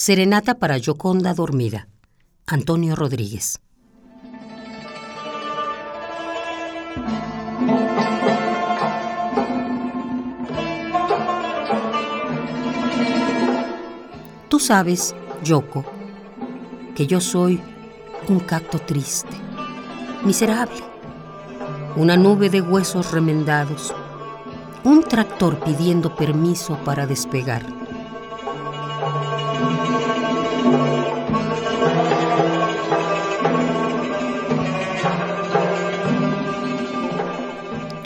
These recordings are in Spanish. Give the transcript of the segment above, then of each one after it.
Serenata para Yoconda dormida. Antonio Rodríguez. Tú sabes, Yoko, que yo soy un cacto triste, miserable, una nube de huesos remendados, un tractor pidiendo permiso para despegar.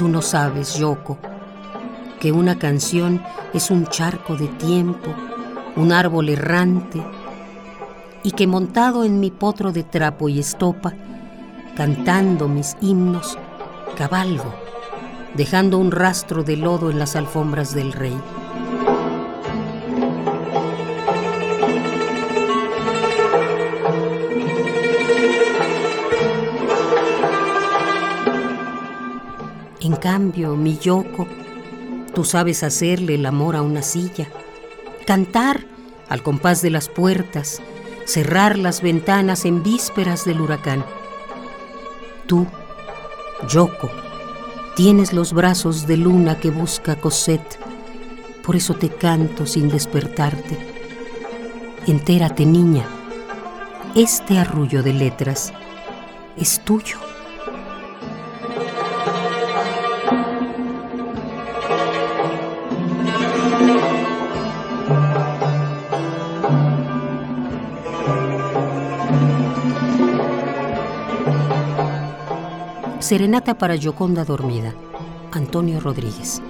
Tú no sabes, Yoko, que una canción es un charco de tiempo, un árbol errante, y que montado en mi potro de trapo y estopa, cantando mis himnos, cabalgo, dejando un rastro de lodo en las alfombras del rey. En cambio, mi Yoko, tú sabes hacerle el amor a una silla, cantar al compás de las puertas, cerrar las ventanas en vísperas del huracán. Tú, Yoko, tienes los brazos de luna que busca Cosette, por eso te canto sin despertarte. Entérate, niña, este arrullo de letras es tuyo. Serenata para Yoconda Dormida. Antonio Rodríguez.